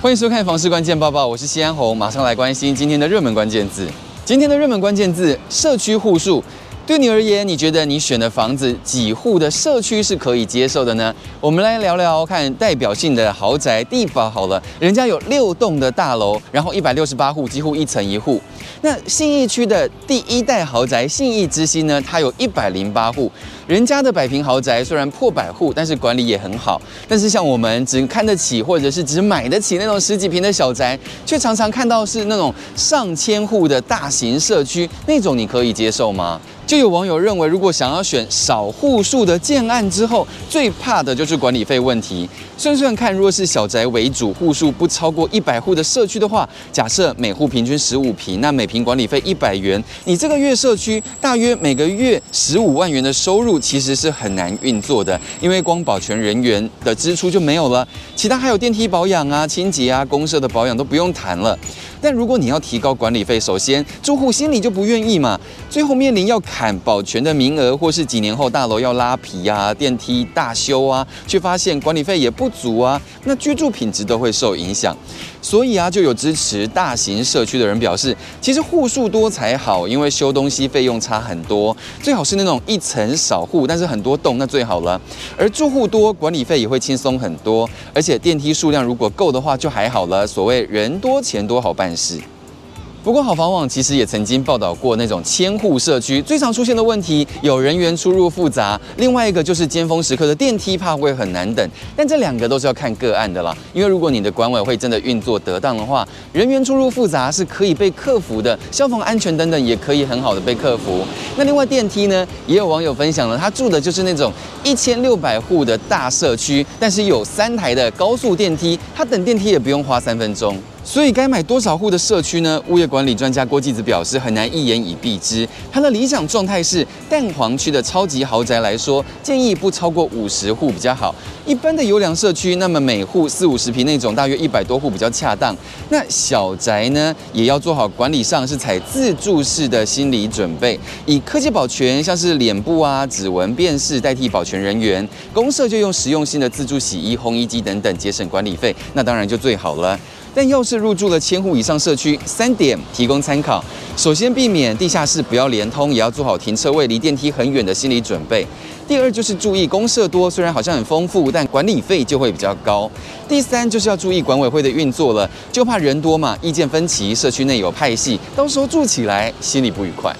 欢迎收看《房市关键报报》，我是西安红，马上来关心今天的热门关键字。今天的热门关键字：社区户数。对你而言，你觉得你选的房子几户的社区是可以接受的呢？我们来聊聊看代表性的豪宅地堡好了，人家有六栋的大楼，然后一百六十八户，几乎一层一户。那信义区的第一代豪宅信义之星呢，它有一百零八户，人家的百平豪宅虽然破百户，但是管理也很好。但是像我们只看得起或者是只买得起那种十几平的小宅，却常常看到是那种上千户的大型社区，那种你可以接受吗？就有网友认为，如果想要选少户数的建案之后，最怕的就是管理费问题。算算看，若是小宅为主，户数不超过一百户的社区的话，假设每户平均十五平，那每平管理费一百元，你这个月社区大约每个月十五万元的收入，其实是很难运作的，因为光保全人员的支出就没有了，其他还有电梯保养啊、清洁啊、公社的保养都不用谈了。但如果你要提高管理费，首先住户心里就不愿意嘛，最后面临要砍保全的名额，或是几年后大楼要拉皮啊、电梯大修啊，却发现管理费也不足啊，那居住品质都会受影响。所以啊，就有支持大型社区的人表示，其实户数多才好，因为修东西费用差很多，最好是那种一层少户，但是很多栋那最好了。而住户多，管理费也会轻松很多，而且电梯数量如果够的话就还好了。所谓人多钱多好办事。不过，好房网其实也曾经报道过那种千户社区，最常出现的问题有人员出入复杂，另外一个就是尖峰时刻的电梯怕会很难等。但这两个都是要看个案的啦，因为如果你的管委会真的运作得当的话，人员出入复杂是可以被克服的，消防安全等等也可以很好的被克服。那另外电梯呢，也有网友分享了，他住的就是那种一千六百户的大社区，但是有三台的高速电梯，他等电梯也不用花三分钟。所以该买多少户的社区呢？物业管理专家郭继子表示，很难一言以蔽之。他的理想状态是，蛋黄区的超级豪宅来说，建议不超过五十户比较好。一般的优良社区，那么每户四五十平那种，大约一百多户比较恰当。那小宅呢，也要做好管理上是采自助式的心理准备，以科技保全，像是脸部啊、指纹辨识代替保全人员。公社就用实用性的自助洗衣、烘衣机等等，节省管理费，那当然就最好了。但要是入住了千户以上社区，三点提供参考：首先，避免地下室不要连通，也要做好停车位离电梯很远的心理准备；第二，就是注意公设多，虽然好像很丰富，但管理费就会比较高；第三，就是要注意管委会的运作了，就怕人多嘛，意见分歧，社区内有派系，到时候住起来心里不愉快。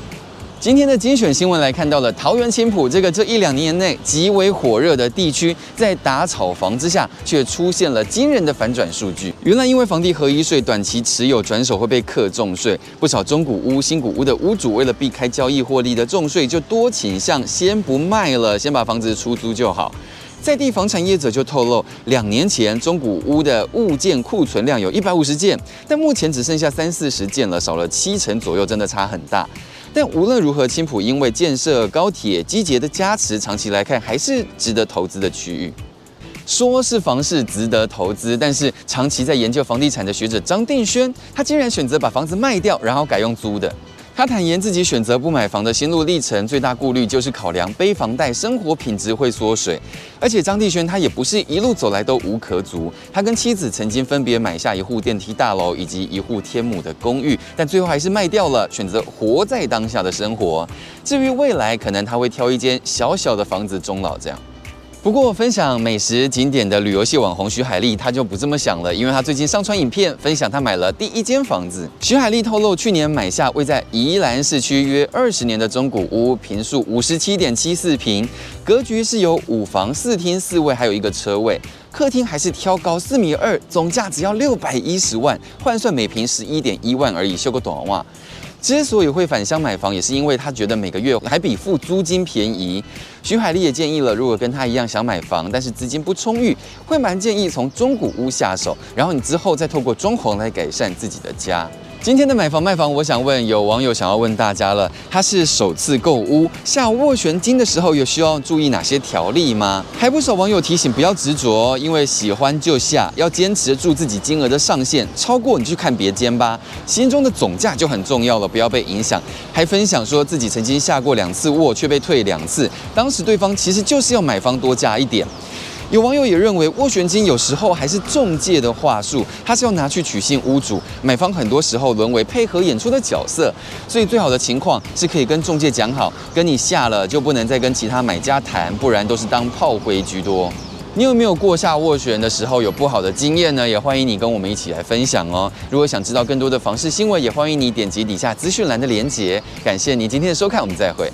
今天的精选新闻来看到了桃园青埔这个这一两年内极为火热的地区，在打炒房之下，却出现了惊人的反转数据。原来因为房地合一税短期持有转手会被课重税，不少中古屋、新古屋的屋主为了避开交易获利的重税，就多倾向先不卖了，先把房子出租就好。在地房产业者就透露，两年前中古屋的物件库存量有一百五十件，但目前只剩下三四十件了，少了七成左右，真的差很大。但无论如何，青浦因为建设高铁、机捷的加持，长期来看还是值得投资的区域。说是房市值得投资，但是长期在研究房地产的学者张定轩，他竟然选择把房子卖掉，然后改用租的。他坦言自己选择不买房的心路历程，最大顾虑就是考量背房贷，生活品质会缩水。而且张帝轩他也不是一路走来都无壳族，他跟妻子曾经分别买下一户电梯大楼以及一户天母的公寓，但最后还是卖掉了，选择活在当下的生活。至于未来，可能他会挑一间小小的房子终老这样。不过，分享美食景点的旅游系网红徐海丽，她就不这么想了，因为她最近上传影片，分享她买了第一间房子。徐海丽透露，去年买下位在宜兰市区约二十年的中古屋，坪数五十七点七四坪，格局是有五房四厅四卫，还有一个车位，客厅还是挑高四米二，总价只要六百一十万，换算每坪十一点一万而已，修个短袜。之所以会返乡买房，也是因为他觉得每个月还比付租金便宜。徐海丽也建议了，如果跟他一样想买房，但是资金不充裕，会蛮建议从中古屋下手，然后你之后再透过装潢来改善自己的家。今天的买房卖房，我想问有网友想要问大家了，他是首次购屋，下斡旋金的时候有需要注意哪些条例吗？还不少网友提醒不要执着，因为喜欢就下，要坚持住自己金额的上限，超过你去看别间吧。心中的总价就很重要了，不要被影响。还分享说自己曾经下过两次斡却被退两次，当时对方其实就是要买方多加一点。有网友也认为，斡旋金有时候还是中介的话术，他是要拿去取信屋主，买方很多时候沦为配合演出的角色，所以最好的情况是可以跟中介讲好，跟你下了就不能再跟其他买家谈，不然都是当炮灰居多。你有没有过下斡旋的时候有不好的经验呢？也欢迎你跟我们一起来分享哦。如果想知道更多的房市新闻，也欢迎你点击底下资讯栏的链接。感谢你今天的收看，我们再会。